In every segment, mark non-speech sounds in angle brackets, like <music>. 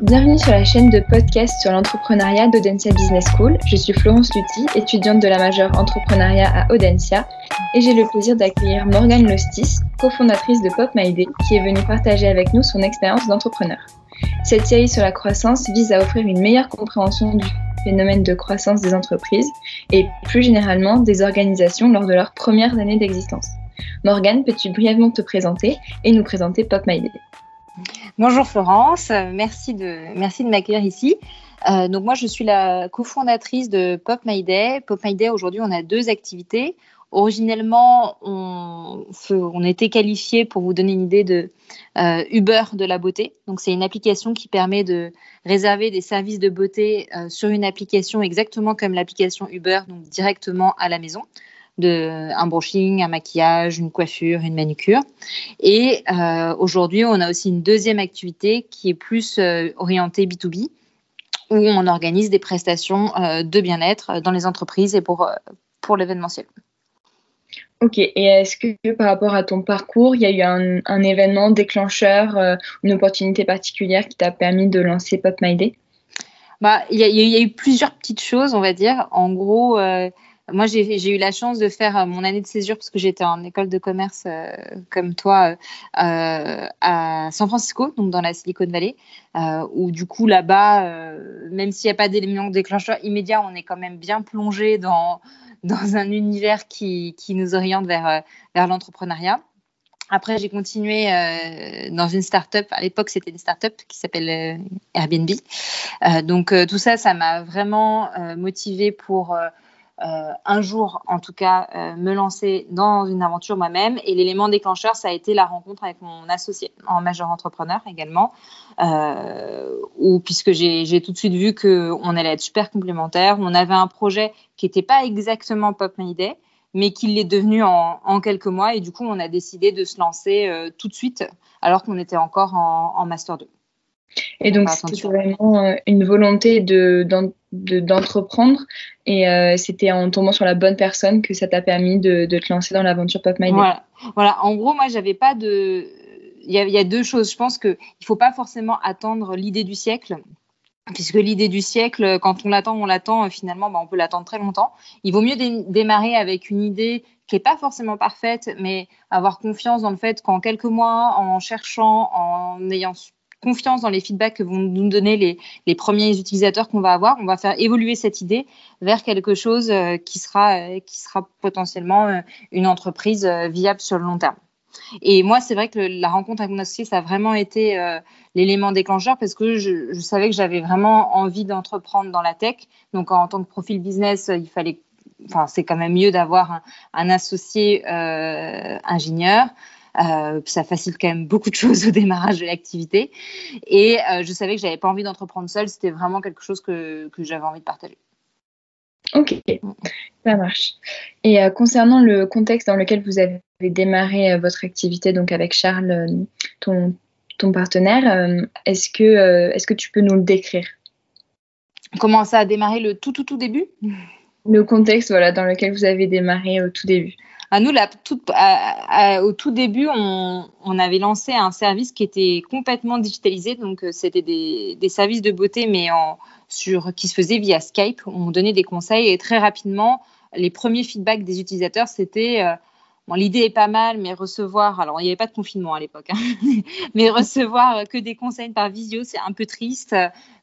bienvenue sur la chaîne de podcast sur l'entrepreneuriat d'Audencia Business School. Je suis Florence Lutti, étudiante de la majeure entrepreneuriat à Audencia, et j'ai le plaisir d'accueillir Morgane Lostis, cofondatrice de Pop My qui est venue partager avec nous son expérience d'entrepreneur. Cette série sur la croissance vise à offrir une meilleure compréhension du phénomène de croissance des entreprises et plus généralement des organisations lors de leurs premières années d'existence. Morgane, peux-tu brièvement te présenter et nous présenter Pop My Bonjour Florence, merci de, merci de m'accueillir ici. Euh, donc moi, je suis la cofondatrice de Pop My Day. Pop My Day, aujourd'hui, on a deux activités. Originellement, on, on était qualifié, pour vous donner une idée, de euh, Uber de la beauté. Donc c'est une application qui permet de réserver des services de beauté euh, sur une application exactement comme l'application Uber, donc directement à la maison de un brushing, un maquillage, une coiffure, une manucure. Et euh, aujourd'hui, on a aussi une deuxième activité qui est plus euh, orientée B2B, où on organise des prestations euh, de bien-être dans les entreprises et pour, pour l'événementiel. Ok, et est-ce que par rapport à ton parcours, il y a eu un, un événement déclencheur, une opportunité particulière qui t'a permis de lancer Pop My Day? Bah, il, y a, il y, a eu plusieurs petites choses, on va dire. En gros, moi, j'ai eu la chance de faire euh, mon année de césure parce que j'étais en école de commerce euh, comme toi euh, à San Francisco, donc dans la Silicon Valley, où du coup là-bas, même s'il n'y a pas d'éléments déclencheurs immédiats, on est quand même bien plongé dans, un univers qui, nous oriente vers, l'entrepreneuriat. Après, j'ai continué dans une start-up. À l'époque, c'était une start-up qui s'appelle Airbnb. donc, tout ça, ça m'a vraiment motivé pour euh, un jour, en tout cas, euh, me lancer dans une aventure moi-même. Et l'élément déclencheur, ça a été la rencontre avec mon associé en majeur entrepreneur également, euh, où, puisque j'ai tout de suite vu qu'on allait être super complémentaires. On avait un projet qui n'était pas exactement Pop My Day, mais qui l'est devenu en, en, quelques mois. Et du coup, on a décidé de se lancer euh, tout de suite, alors qu'on était encore en, en Master 2. Et donc, c'était vraiment euh, une volonté d'entreprendre. De, et euh, c'était en tombant sur la bonne personne que ça t'a permis de, te lancer dans l'aventure Pop My Voilà. voilà. En gros, moi, j'avais pas de. Il y, a, il y, a deux choses. Je pense qu'il ne faut pas forcément attendre l'idée du siècle. Puisque l'idée du siècle, quand on l'attend, on l'attend, finalement, bah, on peut l'attendre très longtemps. Il vaut mieux démarrer avec une idée qui n'est pas forcément parfaite, mais avoir confiance dans le fait qu'en quelques mois, en cherchant, en ayant confiance dans les feedbacks que vont nous donner les, premiers utilisateurs qu'on va avoir, on va faire évoluer cette idée vers quelque chose euh, qui sera, euh, qui sera potentiellement euh, une entreprise viable sur le long terme. Et moi, c'est vrai que la rencontre avec mon associé, ça a vraiment été l'élément déclencheur parce que je, savais que j'avais vraiment envie d'entreprendre dans la tech. Donc, en tant que profil business, il fallait, enfin, c'est quand même mieux d'avoir un, associé ingénieur. Euh, ça facilite quand même beaucoup de choses au démarrage de l'activité. Et euh, je savais que j'avais pas envie d'entreprendre seule. C'était vraiment quelque chose que, que j'avais envie de partager. Ok, ça marche. Et euh, concernant le contexte dans lequel vous avez démarré votre activité, donc avec Charles, ton, ton partenaire, est-ce que, est-ce que tu peux nous le décrire? Comment ça a démarré le tout, tout, tout début? Le contexte voilà, dans lequel vous avez démarré au tout début. À nous, au tout début, on, avait lancé un service qui était complètement digitalisé. Donc, euh, c'était des, services de beauté, mais qui se faisaient via Skype. On donnait des conseils et très rapidement, les premiers feedbacks des utilisateurs, c'était euh, l'idée est pas mal, mais recevoir, alors il n'y avait pas de confinement à l'époque, hein, <laughs> mais recevoir que des conseils par visio, c'est un peu triste.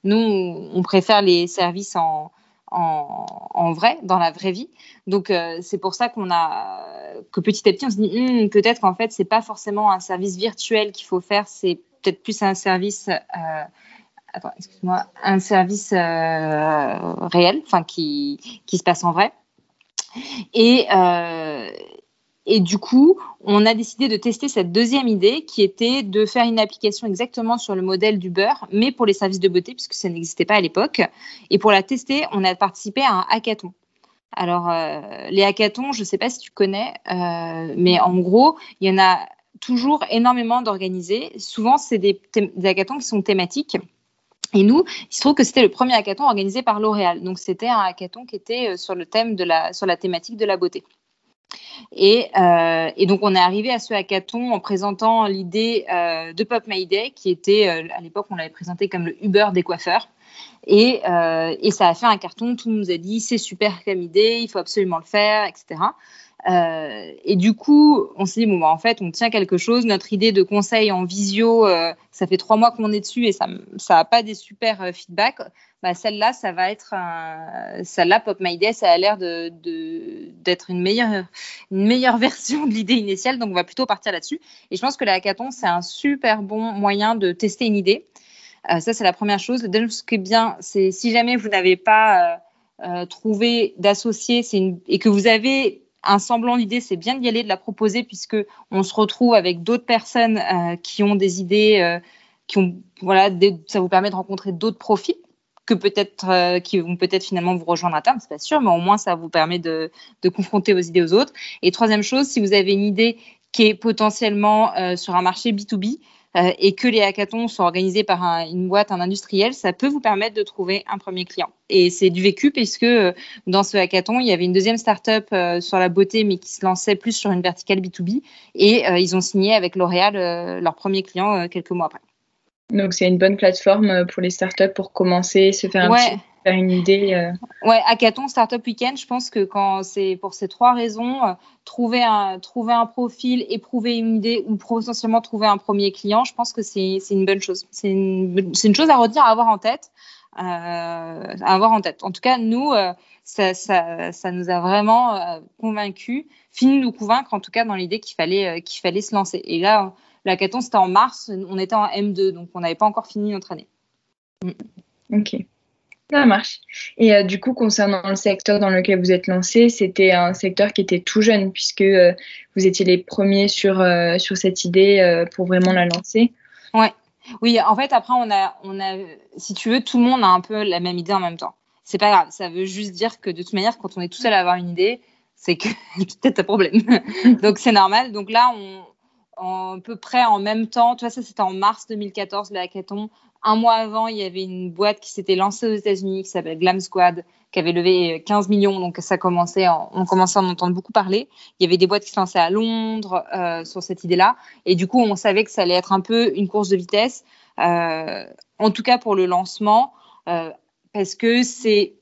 Nous, on préfère les services en, en, vrai, dans la vraie vie. Donc euh, c'est pour ça qu'on a que petit à petit on se dit hmm, peut-être qu'en fait c'est pas forcément un service virtuel qu'il faut faire, c'est peut-être plus un service euh, attends, excuse-moi, un service euh, réel, enfin qui, qui se passe en vrai. Et, et du coup, on a décidé de tester cette deuxième idée qui était de faire une application exactement sur le modèle du beurre, mais pour les services de beauté, puisque ça n'existait pas à l'époque. Et pour la tester, on a participé à un hackathon. Alors, euh, les hackathons, je ne sais pas si tu connais, euh, mais en gros, il y en a toujours énormément d'organisés. Souvent, c'est des, des hackathons qui sont thématiques. Et nous, il se trouve que c'était le premier hackathon organisé par L'Oréal. Donc, c'était un hackathon qui était euh, sur le thème de la, sur la thématique de la beauté. Et, euh, et, donc, on est arrivé à ce hackathon en présentant l'idée euh, de Pop My Day, qui était, euh, à l'époque, on l'avait présenté comme le Uber des coiffeurs. Et, et, ça a fait un carton, tout le monde nous a dit c'est super comme idée, il faut absolument le faire, etc. Euh, et du coup, on s'est dit, bon, bah, en fait, on tient quelque chose. Notre idée de conseil en visio, euh, ça fait trois mois qu'on est dessus et ça n'a pas des super euh, feedbacks. Bah, celle-là, ça va être un... celle-là, Pop My Day, ça a l'air de, d'être une meilleure, une meilleure <laughs> version de l'idée initiale. Donc, on va plutôt partir là-dessus. Et je pense que la hackathon, c'est un super bon moyen de tester une idée. Ça, c'est la première chose. Le deuxième, ce qui est bien, c'est si jamais vous n'avez pas trouvé d'associé une... et que vous avez un semblant d'idée, c'est bien d'y aller, de la proposer, puisque on se retrouve avec d'autres personnes euh, qui ont des idées, euh, qui ont, voilà, ça vous permet de rencontrer d'autres profils que peut-être, euh, qui vont peut-être finalement vous rejoindre à terme, c'est pas sûr, mais au moins ça vous permet de, de confronter vos idées aux autres. Et troisième chose, si vous avez une idée qui est potentiellement sur un marché B2B, euh, et que les hackathons sont organisés par une boîte, un industriel, ça peut vous permettre de trouver un premier client. Et c'est du vécu puisque euh, dans ce hackathon, il y avait une deuxième startup euh, sur la beauté, mais qui se lançait plus sur une verticale B2B. Et ils ont signé avec L'Oréal leur premier client quelques mois après. Donc c'est une bonne plateforme pour les startups pour commencer, se faire un petit une idée. Euh... Ouais, Hackathon Startup Weekend, je pense que quand c'est pour ces trois raisons, euh, trouver, un, trouver un profil, éprouver une idée ou potentiellement trouver un premier client, je pense que c'est une bonne chose. C'est une, une, chose à retenir, à avoir en tête. Euh, à avoir en tête. En tout cas, nous, euh, ça, ça, ça, nous a vraiment euh, convaincus, fini de nous convaincre en tout cas dans l'idée qu'il fallait, qu'il fallait se lancer. Et là, l'hackathon, c'était en mars, on était en M2, donc on n'avait pas encore fini notre année. Ok. Ça marche. Et euh, du coup, concernant le secteur dans lequel vous êtes lancé, c'était un secteur qui était tout jeune puisque euh, vous étiez les premiers sur, euh, sur cette idée pour vraiment la lancer. Ouais. Oui, en fait, après, on a, on a, si tu veux, tout le monde a un peu la même idée en même temps. C'est pas grave. Ça veut juste dire que de toute manière, quand on est tout seul à avoir une idée, c'est que <laughs> peut-être un problème. <laughs> Donc, c'est normal. Donc là, on, à peu près en même temps, tu vois, ça c'était en mars 2014, le hackathon. Un mois avant, il y avait une boîte qui s'était lancée aux États-Unis qui s'appelle Glam Squad, qui avait levé 15 millions. Donc, ça commençait, on commençait à en entendre beaucoup parler. Il y avait des boîtes qui se lançaient à Londres euh, sur cette idée-là. Et du coup, on savait que ça allait être un peu une course de vitesse, euh, en tout cas pour le lancement, euh, parce que c'est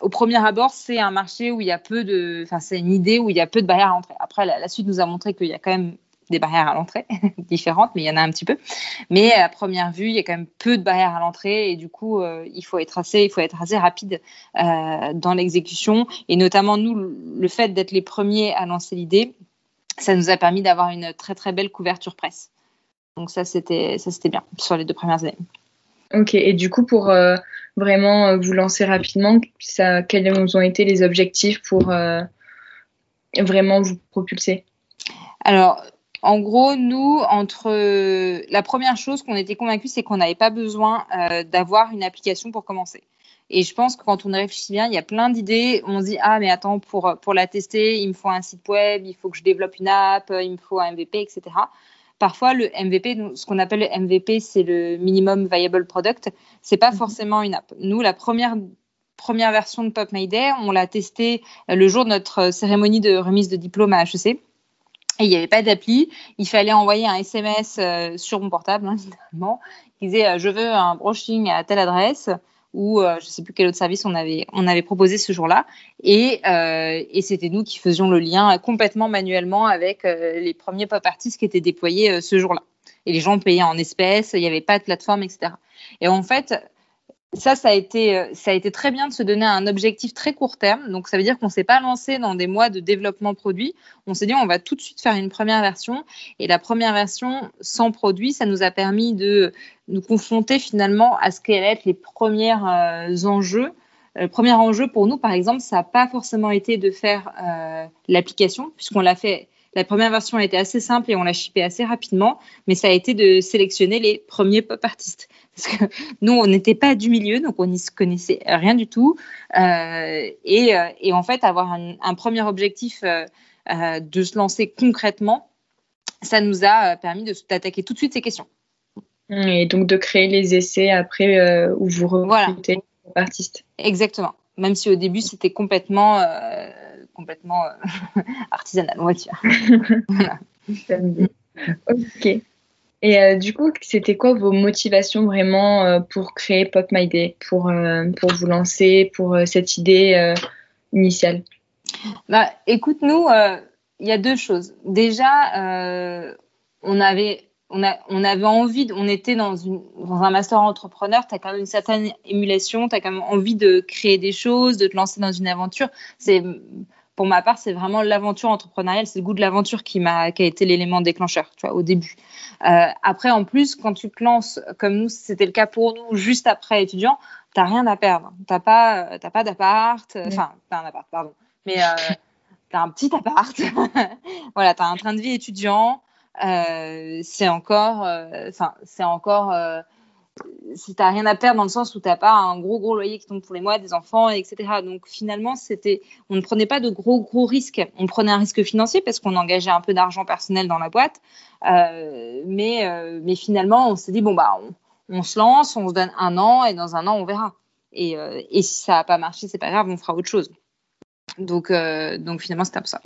au premier abord, c'est un marché où il y a peu de, enfin, c'est une idée où il y a peu de barrières à l'entrée. Après, la, la suite nous a montré qu'il y a quand même des barrières à l'entrée <laughs> différentes, mais il y en a un petit peu. Mais à première vue, il y a quand même peu de barrières à l'entrée et du coup, euh, il faut être assez, il faut être assez rapide euh, dans l'exécution. Et notamment nous, le fait d'être les premiers à lancer l'idée, ça nous a permis d'avoir une très très belle couverture presse. Donc ça, c'était ça c'était bien sur les deux premières années. Ok. Et du coup, pour euh, vraiment vous lancer rapidement, ça, quels ont été les objectifs pour vraiment vous propulser? Alors, en gros, nous, entre la première chose qu'on était convaincus, c'est qu'on n'avait pas besoin euh, d'avoir une application pour commencer. Et je pense que quand on réfléchit bien, il y a plein d'idées. On se dit ah mais attends pour pour la tester, il me faut un site web, il faut que je développe une app, il me faut un MVP, etc. Parfois le MVP, ce qu'on appelle le MVP, c'est le minimum viable product. C'est pas forcément une app. Nous, la première première version de Pop Day, on l'a testé le jour de notre cérémonie de remise de diplôme à HEC. Et il n'y avait pas d'appli. Il fallait envoyer un SMS euh, sur mon portable, hein, <laughs> évidemment, qui disait euh, Je veux un brushing à telle adresse ou euh, je ne sais plus quel autre service on avait, on avait proposé ce jour-là. Et, euh, et c'était nous qui faisions le lien complètement manuellement avec euh, les premiers pop artistes qui étaient déployés euh, ce jour-là. Et les gens payaient en espèces, il n'y avait pas de plateforme, etc. Et en fait, ça, ça a, été, euh, ça a été très bien de se donner un objectif très court terme. Donc, ça veut dire qu'on ne s'est pas lancé dans des mois de développement produit. On s'est dit, on va tout de suite faire une première version. Et la première version sans produit, ça nous a permis de nous confronter finalement à ce qu'allaient être les premiers euh, enjeux. Le premier enjeu pour nous, par exemple, ça n'a pas forcément été de faire euh, l'application, puisqu'on l'a fait la première version a été assez simple et on l'a shippé assez rapidement, mais ça a été de sélectionner les premiers pop artistes. Parce que <laughs> nous, on n'était pas du milieu, donc on n'y se connaissait rien du tout. Euh, et, euh, et, en fait, avoir un, un premier objectif euh, de se lancer concrètement, ça nous a permis d'attaquer tout de suite ces questions. Et donc de créer les essais après euh, où vous recrutez voilà. artistes. Exactement. Même si au début, c'était complètement complètement <laughs> artisanal, on va dire. <laughs> ok. Et du coup, c'était quoi vos motivations vraiment pour créer Pop My Day, pour, pour vous lancer, pour cette idée initiale? Bah, Écoute, nous, il y a deux choses. Déjà, on avait on, a, on avait envie, on était dans, une, dans un master entrepreneur, tu as quand même une certaine émulation, tu as quand même envie de créer des choses, de te lancer dans une aventure. C'est pour ma part, c'est vraiment l'aventure entrepreneuriale, c'est le goût de l'aventure qui m'a qui a été l'élément déclencheur, tu vois, au début. Euh, après, en plus, quand tu te lances, comme nous, c'était le cas pour nous, juste après étudiant, t'as rien à perdre. T'as pas, t'as pas d'appart, enfin, t'as un appart, pardon, mais euh, <laughs> t'as un petit appart. <laughs> voilà, t'as un train de vie étudiant. Euh, c'est encore, euh, enfin, c'est encore, euh, si t'as rien à perdre dans le sens où t'as pas un gros gros loyer qui tombe tous les mois, des enfants, etc. Donc finalement, c'était, on ne prenait pas de gros gros risques. On prenait un risque financier parce qu'on engageait un peu d'argent personnel dans la boîte, mais mais finalement, on s'est dit bon bah on, se lance, on se donne un an et dans un an on verra. Et, et si ça n'a pas marché, c'est pas grave, on fera autre chose. Donc donc finalement c'était un peu ça.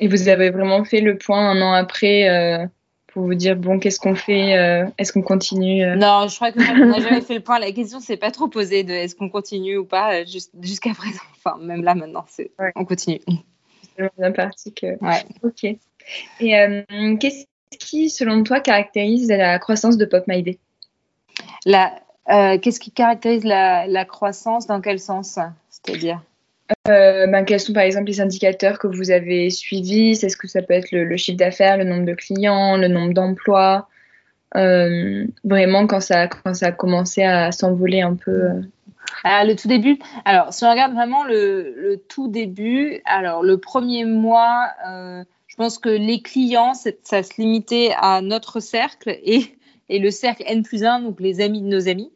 Et vous avez vraiment fait le point un an après euh, pour vous dire bon, qu'est-ce qu'on fait euh, Est-ce qu'on continue euh? Non, je crois qu'on n'a jamais fait le point. La question s'est pas trop posée de est-ce qu'on continue ou pas jusqu'à présent. <laughs> Enfin, même là maintenant, c'est on continue. C'est bien parti que. Ouais. Ok. Et qu'est-ce qui, selon toi, caractérise la croissance de Pop My La, qu'est-ce qui caractérise la, la croissance Dans quel sens C'est-à-dire? Euh, ben, quels sont par exemple les indicateurs que vous avez suivis? Est-ce que ça peut être le, chiffre d'affaires, le nombre de clients, le nombre d'emplois? Euh, Vraiment quand ça, a commencé à s'envoler un peu euh. Le tout début? Alors, si on regarde vraiment le, le tout début, alors le premier mois, je pense que les clients, ça se limitait à notre cercle et, et le cercle N plus 1, donc les amis de nos amis.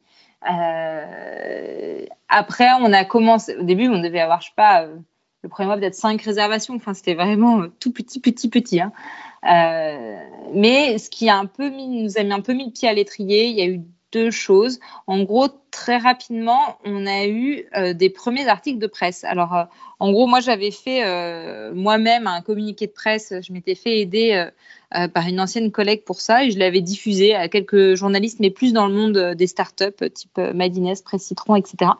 Euh, après, on a commencé. Au début, on devait avoir, je sais pas, euh, le premier mois peut-être cinq réservations. Enfin, c'était vraiment euh, tout petit, petit, petit. Hein. mais ce qui a un peu mis, nous a mis un peu mis le pied à l'étrier. Il y a eu deux choses. En gros, très rapidement, on a eu des premiers articles de presse. Alors, en gros, moi, j'avais fait moi-même un communiqué de presse. Je m'étais fait aider euh, par une ancienne collègue pour ça et je l'avais diffusé à quelques journalistes, mais plus dans le monde euh, des startups, euh, type Madines, Presse Citron, etc.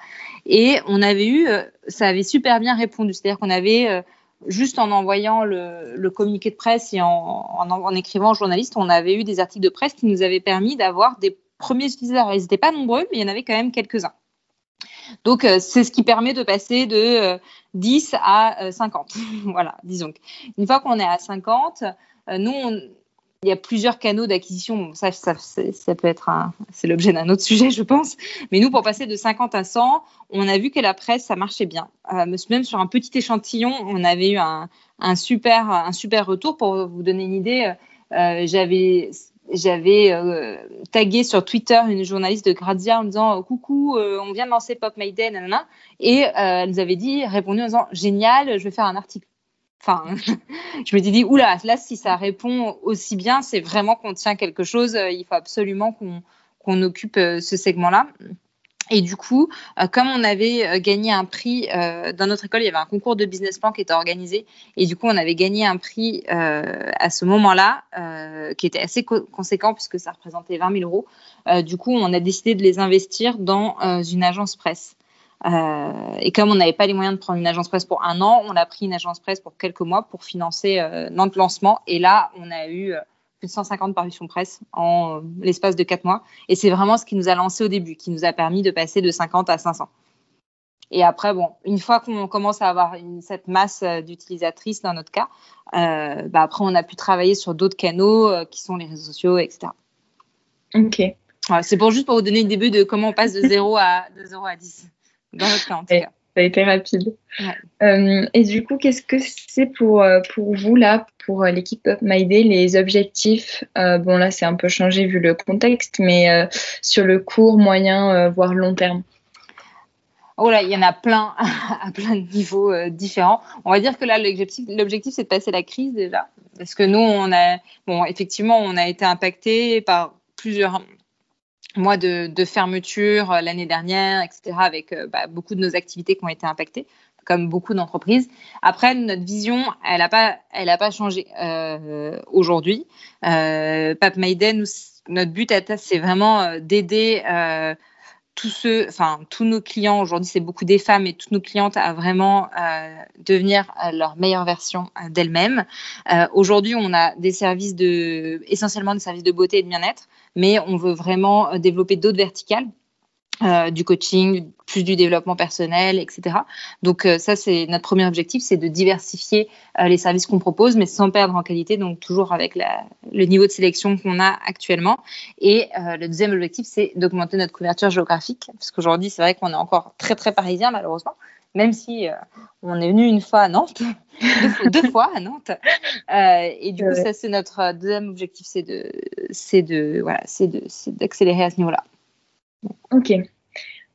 Et on avait eu, ça avait super bien répondu, c'est-à-dire qu'on avait juste en envoyant le, communiqué de presse et en, en, écrivant aux journalistes, on avait eu des articles de presse qui nous avaient permis d'avoir des premiers utilisateurs. Ils n'étaient pas nombreux, mais il y en avait quand même quelques-uns. Donc, c'est ce qui permet de passer de 10 à 50. <laughs> voilà, disons. Une fois qu'on est à 50, euh, nous, il y a plusieurs canaux d'acquisition. Ça, ça, peut être c'est l'objet d'un autre <laughs> sujet, je pense. Mais nous, pour passer de 50 à 100, on a vu que la presse, ça marchait bien. Euh, même sur un petit échantillon, on avait eu un, super, un super retour. Pour vous donner une idée, euh, j'avais j'avais tagué sur Twitter une journaliste de Grazia en disant coucou, on vient de lancer Pop nanana, et elle nous avait dit, répondu en disant génial, je vais faire un article. Enfin, <laughs> je me suis dit, oula, là, si ça répond aussi bien, c'est vraiment qu'on tient quelque chose. Euh, il faut absolument qu'on occupe euh, ce segment-là. Et du coup, euh, comme on avait gagné un prix dans notre école, il y avait un concours de business plan qui était organisé. Et du coup, on avait gagné un prix à ce moment-là qui était assez conséquent puisque ça représentait 20 000 euros. du coup, on a décidé de les investir dans une agence presse. Euh, et comme on n'avait pas les moyens de prendre une agence presse pour un an, on a pris une agence presse pour quelques mois pour financer euh, notre lancement. Et là, on a eu euh, plus de 150 parutions presse en l'espace de quatre mois. Et c'est vraiment ce qui nous a lancé au début, qui nous a permis de passer de 50 à 500. Et après, bon, une fois qu'on commence à avoir cette masse d'utilisatrices dans notre cas, bah après, on a pu travailler sur d'autres canaux qui sont les réseaux sociaux, etc. Ok. c'est pour juste pour vous donner une début de comment on passe de <laughs> 0 à, de 0 à 10 dans votre cas en tout cas. Ça a été rapide. Euh, et du coup, qu'est-ce que c'est pour, euh, pour vous, là, pour euh, l'équipe Up My Day, les objectifs Bon, là, c'est un peu changé vu le contexte, mais sur le court, moyen, voire long terme? Oh là, il y en a plein <laughs> à plein de niveaux différents. On va dire que là, l'objectif, c'est de passer la crise déjà. Parce que nous, on a, bon, effectivement, on a été impacté par plusieurs mois de, fermeture euh, l'année dernière, etc., avec euh, bah, beaucoup de nos activités qui ont été impactées, comme beaucoup d'entreprises. Après, notre vision, elle n'a pas, elle a pas changé euh, aujourd'hui. Euh, Pape Maiden, notre but, c'est vraiment euh, d'aider tous ceux, enfin tous nos clients. Aujourd'hui, c'est beaucoup des femmes et toutes nos clientes à vraiment euh, devenir leur meilleure version d'elles-mêmes. aujourd'hui, on a des services de, essentiellement des services de beauté et de bien-être, mais on veut vraiment développer d'autres verticales euh, du coaching, plus du développement personnel, etc. Donc euh, ça, c'est notre premier objectif, c'est de diversifier euh, les services qu'on propose, mais sans perdre en qualité, donc toujours avec la, le niveau de sélection qu'on a actuellement. Et le deuxième objectif, c'est d'augmenter notre couverture géographique, parce qu'aujourd'hui, c'est vrai qu'on est encore très très parisien, malheureusement, même si on est venu une fois à Nantes, <laughs> deux, fois à Nantes. et du coup, ça, c'est notre deuxième objectif, c'est de, c'est de, voilà, c'est de, d'accélérer à ce niveau-là. Ok.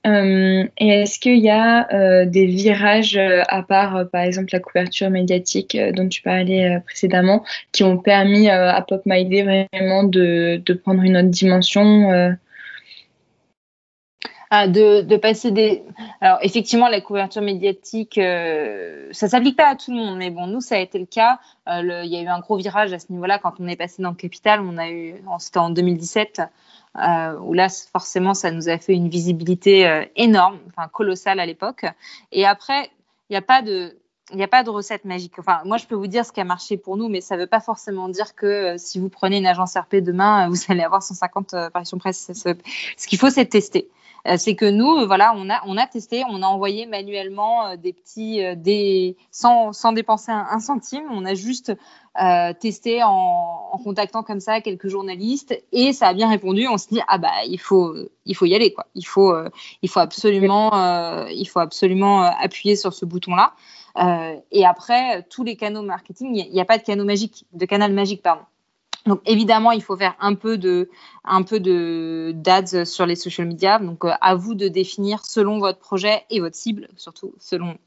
Euh, et est-ce qu'il y a euh, des virages, euh, à part par exemple la couverture médiatique dont tu parlais précédemment, qui ont permis à Pop My vraiment de, prendre une autre dimension ah, de, passer des. Alors, effectivement, la couverture médiatique, ça s'applique pas à tout le monde, mais bon, nous, ça a été le cas. il y a eu un gros virage à ce niveau-là quand on est passé dans le capital. On a eu, c'était en 2017 euh, où là, forcément, ça nous a fait une visibilité euh, énorme, enfin colossale à l'époque. Et après, il n'y a pas de a pas de recette magique. Enfin, moi, je peux vous dire ce qui a marché pour nous, mais ça ne veut pas forcément dire que euh, si vous prenez une agence RP demain, vous allez avoir 150 apparitions presse. Ce qu'il faut, c'est tester. Euh, c'est que nous, euh, voilà, on a, on a testé, on a envoyé manuellement euh, des petits, des, sans, sans dépenser un, centime. On a juste testé en, en, contactant comme ça quelques journalistes et ça a bien répondu. On se dit ah bah il faut, il faut y aller quoi. Il faut, il faut absolument, il faut absolument appuyer sur ce bouton là. et après, tous les canaux marketing, il n'y a, pas de canal magique, de canal magique, pardon. Donc évidemment, il faut faire un peu de un peu de d'ads sur les social media. Donc euh, à vous de définir selon votre projet et votre cible, surtout selon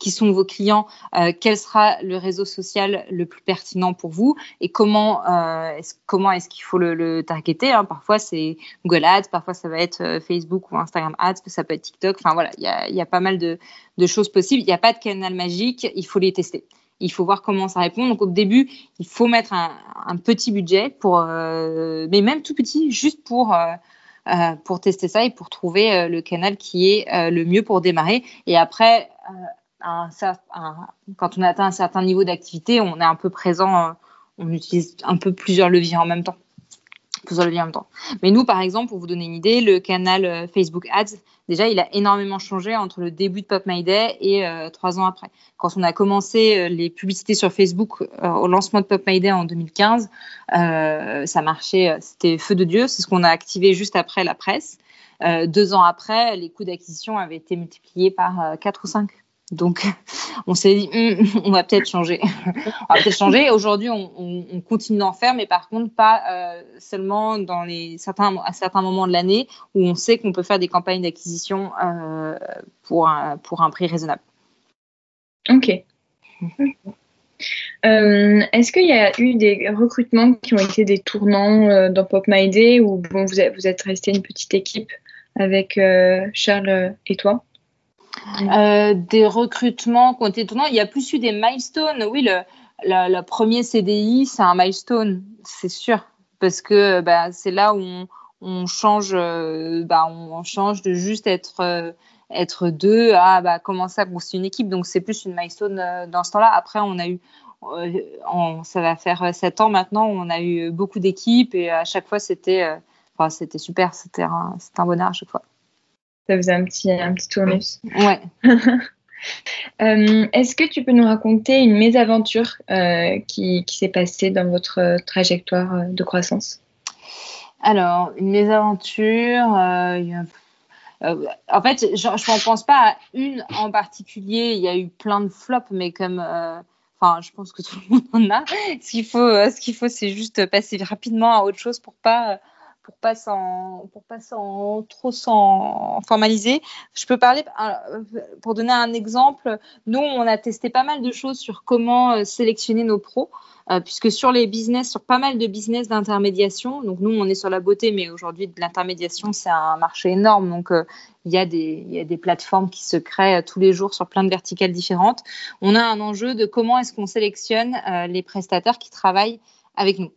qui sont vos clients, euh, quel sera le réseau social le plus pertinent pour vous et comment euh, est comment est-ce qu'il faut le, le targeter. Hein. Parfois c'est Google Ads, parfois ça va être Facebook ou Instagram Ads, ça peut être TikTok. Enfin voilà, il y a, y a pas mal de, de choses possibles. Il n'y a pas de canal magique, il faut les tester il faut voir comment ça répond. Donc au début, il faut mettre un, petit budget pour, euh, mais même tout petit, juste pour euh, euh, pour tester ça et pour trouver le canal qui est le mieux pour démarrer. Et après, quand on atteint un certain niveau d'activité, on est un peu présent, on utilise un peu plusieurs leviers en même temps plusieurs leviers en même temps. Mais nous, par exemple, pour vous donner une idée, le canal euh, Facebook Ads, déjà, il a énormément changé entre le début de Pop My Day et euh, trois ans après. Quand on a commencé euh, les publicités sur Facebook au lancement de Pop My Day en 2015, ça marchait, c'était feu de Dieu. C'est ce qu'on a activé juste après la presse. deux ans après, les coûts d'acquisition avaient été multipliés par quatre ou cinq. Donc, <laughs> on s'est dit, hum, <laughs> on va peut-être changer. on va peut-être changer. Aujourd'hui, on, continue d'en faire, mais par contre, pas euh, seulement dans les certains, à certains moments de l'année où on sait qu'on peut faire des campagnes d'acquisition euh, pour, un, prix raisonnable. Ok. Euh, est-ce qu'il y a eu des recrutements qui ont été des tournants dans Pop My Day ou vous vous êtes resté une petite équipe avec Charles et toi? Euh, des recrutements qui ont. Il y a plus eu des milestones. Oui, le, premier CDI, c'est un milestone, c'est sûr, parce que bah, c'est là où on, change, euh, bah, on, change de juste être euh, être deux à bah, commencer à construire une équipe. Donc c'est plus une milestone dans ce temps-là. Après, on a eu ça va faire sept ans maintenant. On a eu beaucoup d'équipes et à chaque fois c'était super. C'était un, un bonheur à chaque fois. Ça faisait un petit, un petit tournus. Ouais. <laughs> Euh, est-ce que tu peux nous raconter une mésaventure euh, qui, qui s'est passée dans votre trajectoire euh, de croissance? Alors, une mésaventure, en fait, je ne pense pas à une en particulier. Il y a eu plein de flops, mais comme enfin, je pense que tout le monde en a. Ce qu'il faut, ce qu'il faut, c'est juste passer rapidement à autre chose pour pas pour pas pour pas trop s'en formaliser, je peux parler pour donner un exemple. Nous, on a testé pas mal de choses sur comment euh, sélectionner nos pros. Euh, puisque sur les business, sur pas mal de business d'intermédiation, donc nous on est sur la beauté, mais aujourd'hui l'intermédiation c'est un marché énorme, donc euh, il y, a des, y a des plateformes qui se créent tous les jours sur plein de verticales différentes. On a un enjeu de comment est-ce qu'on sélectionne les prestataires qui travaillent avec nous.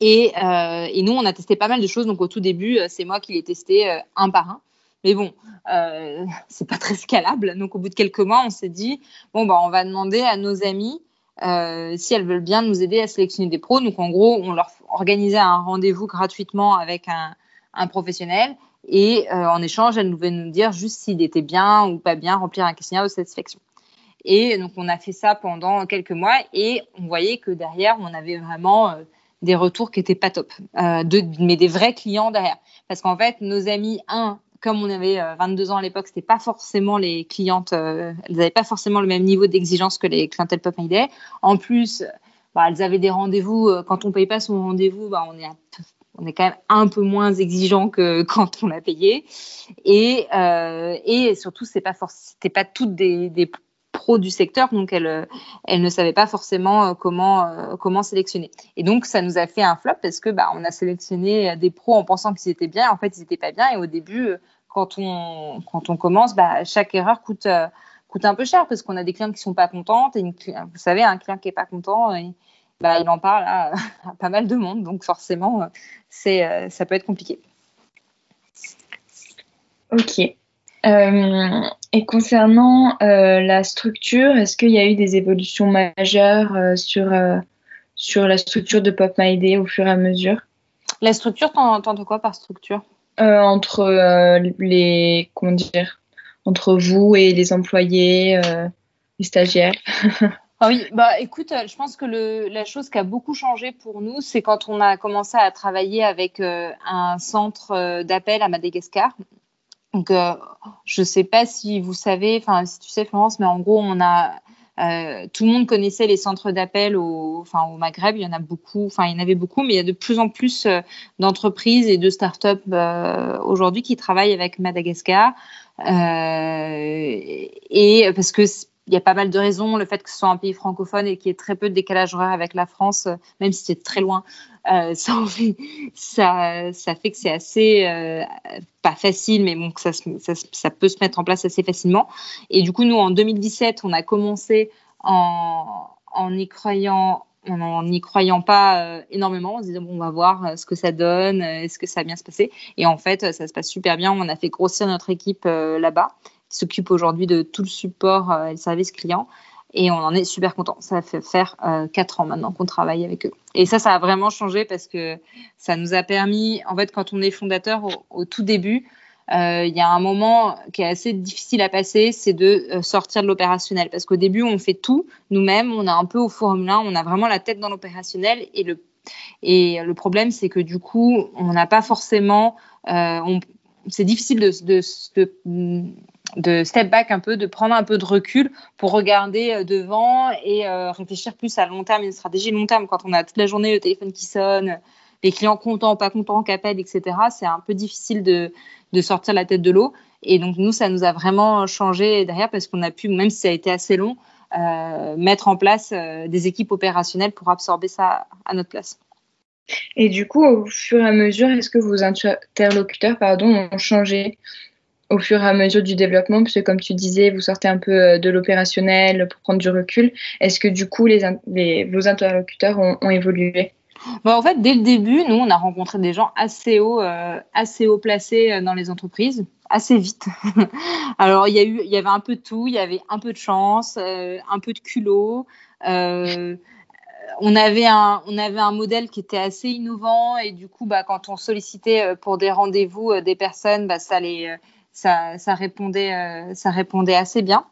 Et, euh, et, nous, on a testé pas mal de choses. Donc, au tout début, euh, c'est moi qui l'ai testé euh, un par un. Mais bon, euh, <laughs> c'est pas très scalable. Donc, au bout de quelques mois, on s'est dit bon, bah, on va demander à nos amis euh, si elles veulent bien nous aider à sélectionner des pros. Donc, en gros, on leur organisait un rendez-vous gratuitement avec un, un professionnel. Et en échange, elles pouvaient nous dire juste s'il était bien ou pas bien, remplir un questionnaire de satisfaction. Et donc, on a fait ça pendant quelques mois et on voyait que derrière, on avait vraiment des retours qui étaient pas top, euh, mais des vrais clients derrière. Parce qu'en fait, nos amis, un, comme on avait 22 euh, ans à l'époque, c'était pas forcément les clientes, euh, elles n'avaient pas forcément le même niveau d'exigence que les clientèles Pop Day. En plus, bah, elles avaient des rendez-vous. quand on paye pas son rendez-vous, bah, on est quand même un peu moins exigeant que <laughs> quand on l'a payé. Et, et surtout, c'est pas c'était pas toutes des pro du secteur, donc elle, elle ne savait pas forcément euh, comment, euh, comment sélectionner. Et donc, ça nous a fait un flop parce que bah, on a sélectionné des pros en pensant qu'ils étaient bien, en fait, ils n'étaient pas bien. Et au début, euh, quand on, quand on commence, bah, chaque erreur coûte, coûte un peu cher parce qu'on a des clients qui sont pas contents. Vous savez, un client qui est pas content, bah, il en parle à, <laughs> à, pas mal de monde. Donc, forcément, c'est, ça peut être compliqué. Ok. Euh, et concernant euh, la structure, est-ce qu'il y a eu des évolutions majeures euh, sur, sur la structure de Pop My au fur et à mesure? La structure, t'entends quoi par structure? Entre les comment dire entre vous et les employés, les stagiaires. <laughs> Ah oui, bah écoute, je pense que le, la chose qui a beaucoup changé pour nous, c'est quand on a commencé à travailler avec un centre d'appel à Madagascar. Donc, euh, je ne sais pas si vous savez, enfin, si tu sais, Florence, mais en gros, on a. Euh, tout le monde connaissait les centres d'appel au, enfin, au Maghreb, il y en a beaucoup, enfin il y en avait beaucoup, mais il y a de plus en plus euh, d'entreprises et de startups euh, aujourd'hui qui travaillent avec Madagascar. et parce que il y a pas mal de raisons. Le fait que ce soit un pays francophone et qu'il y ait très peu de décalage horaire avec la France, euh, même si c'est très loin, euh, <laughs> ça, fait que c'est assez, euh, pas facile, mais bon, que ça, peut se mettre en place assez facilement. Et du coup, nous, en 2017, on a commencé en, y croyant en n'y croyant pas énormément, on se disait bon, on va voir ce que ça donne, est-ce que ça va bien se passer. Et en fait, ça se passe super bien. On a fait grossir notre équipe là-bas qui s'occupe aujourd'hui de tout le support euh, et le service client. Et on en est super content. Ça fait faire euh, quatre ans maintenant qu'on travaille avec eux. Et ça, ça a vraiment changé parce que ça nous a permis, en fait, quand on est fondateur au, tout début, euh, il y a un moment qui est assez difficile à passer, c'est de sortir de l'opérationnel. Parce qu'au début, on fait tout nous-mêmes, on est un peu au Formule 1, on a vraiment la tête dans l'opérationnel. Et le, et le problème, c'est que du coup, on n'a pas forcément. c'est difficile de, de, de, de step back un peu, de prendre un peu de recul pour regarder euh, devant et euh, réfléchir plus à long terme, une stratégie long terme. Quand on a toute la journée le téléphone qui sonne, les clients contents, pas contents, qui appellent, etc., c'est un peu difficile de, de sortir la tête de l'eau. Et donc, nous, ça nous a vraiment changé derrière parce qu'on a pu, même si ça a été assez long, euh, mettre en place des équipes opérationnelles pour absorber ça à notre place. Et du coup, au fur et à mesure, est-ce que vos interlocuteurs pardon, ont changé? Au fur et à mesure du développement, puisque comme tu disais, vous sortez un peu euh, de l'opérationnel pour prendre du recul. Est-ce que du coup, les, vos interlocuteurs ont, évolué? Bon, En fait, dès le début, nous, on a rencontré des gens assez haut, euh, assez haut placés euh, dans les entreprises, assez vite. <laughs> Alors, il y, y avait un peu de tout, il y avait un peu de chance, un peu de culot. On avait un on avait un modèle qui était assez innovant et du coup bah quand on sollicitait pour des rendez-vous des personnes bah ça les ça, répondait, euh, ça répondait assez bien.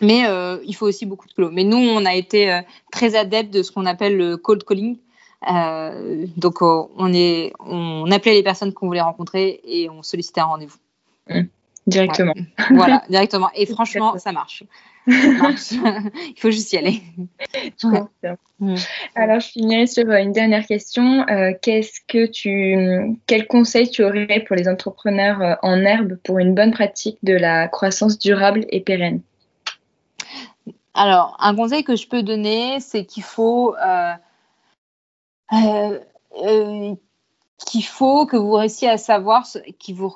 Mais euh, il faut aussi beaucoup de clos. Mais nous, on a été euh, très adeptes de ce qu'on appelle le cold calling. donc, on, est, on appelait les personnes qu'on voulait rencontrer et on sollicitait un rendez-vous. Directement. voilà, directement. Et <laughs> franchement, ça marche. marche. <laughs> Il faut juste y aller. Mm. Alors, je finirai sur une dernière question. Euh, qu'est-ce que tu, quel conseil tu aurais pour les entrepreneurs euh, en herbe pour une bonne pratique de la croissance durable et pérenne? Alors, un conseil que je peux donner, c'est qu'il faut euh, qu'il faut que vous réussissiez à savoir qui vous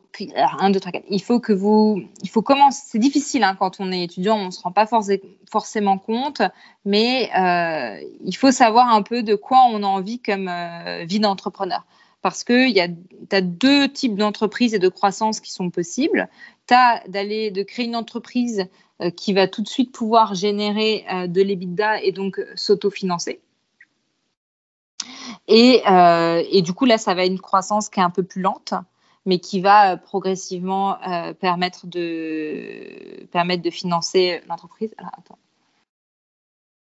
un deux trois quatre. Il faut que vous il faut commencer c'est difficile hein, quand on est étudiant on se rend pas forcément compte mais euh, il faut savoir un peu de quoi on a envie comme euh, vie d'entrepreneur. Parce que y a as deux types d'entreprises et de croissance qui sont possibles. Tu as d'aller de créer une entreprise euh, qui va tout de suite pouvoir générer de l'EBITDA et donc s'autofinancer euh, et, du coup, là, ça va être une croissance qui est un peu plus lente, mais qui va euh, progressivement euh, permettre, de, permettre de financer l'entreprise. Attends.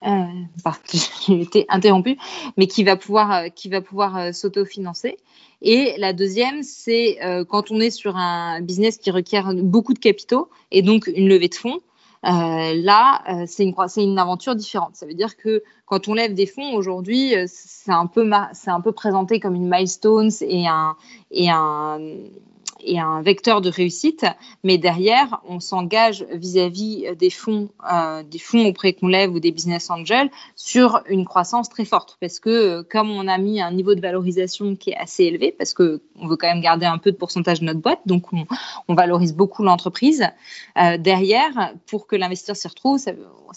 <laughs> j'ai été interrompue, mais qui va pouvoir, qui va pouvoir s'autofinancer. Et la deuxième, c'est quand on est sur un business qui requiert beaucoup de capitaux et donc une levée de fonds. Euh, là, euh, c'est une, une aventure différente. Ça veut dire que quand on lève des fonds aujourd'hui, euh, c'est un peu, c'est un peu présenté comme une milestone et un, et un, et un vecteur de réussite, mais derrière, on s'engage vis-à-vis des fonds, euh, des fonds auprès qu'on lève ou des business angels sur une croissance très forte, parce que euh, comme on a mis un niveau de valorisation qui est assez élevé, parce que on veut quand même garder un peu de pourcentage de notre boîte, donc on, valorise beaucoup l'entreprise. Euh, derrière, pour que l'investisseur s'y retrouve, ça,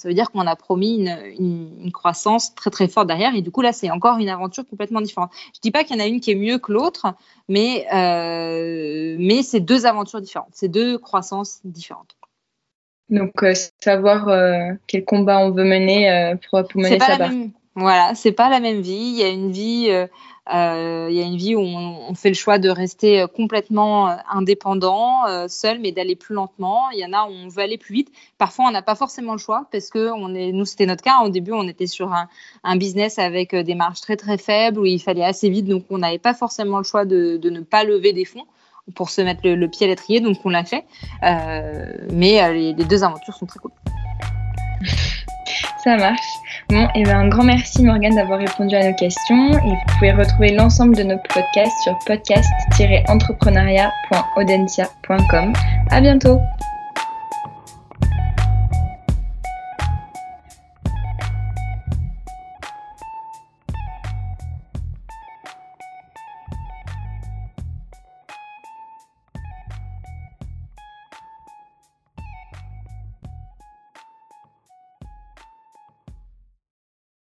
veut dire qu'on a promis une, croissance très très forte derrière, et du coup là, c'est encore une aventure complètement différente. Je dis pas qu'il y en a une qui est mieux que l'autre, mais, euh, mais c'est deux aventures différentes, c'est deux croissances différentes. Donc, euh, savoir euh, quel combat on veut mener pour, pour, mener sa barque. Voilà, c'est pas la même vie. Il y a une vie euh, il y a une vie où on, fait le choix de rester complètement euh, indépendant, euh, seul, mais d'aller plus lentement. Il y en a où on veut aller plus vite. Parfois, on n'a pas forcément le choix parce que on est, nous, c'était notre cas. Au début, on était sur un, un, business avec des marges très très faibles où il fallait assez vite, donc on n'avait pas forcément le choix de, de, ne pas lever des fonds pour se mettre le, pied à l'étrier, donc on l'a fait. Euh, mais les, les deux aventures sont très cool. Ça marche. Bon, et bien un grand merci Morgane d'avoir répondu à nos questions et vous pouvez retrouver l'ensemble de nos podcasts sur podcast-entrepreneuriat.audencia.com. À bientôt.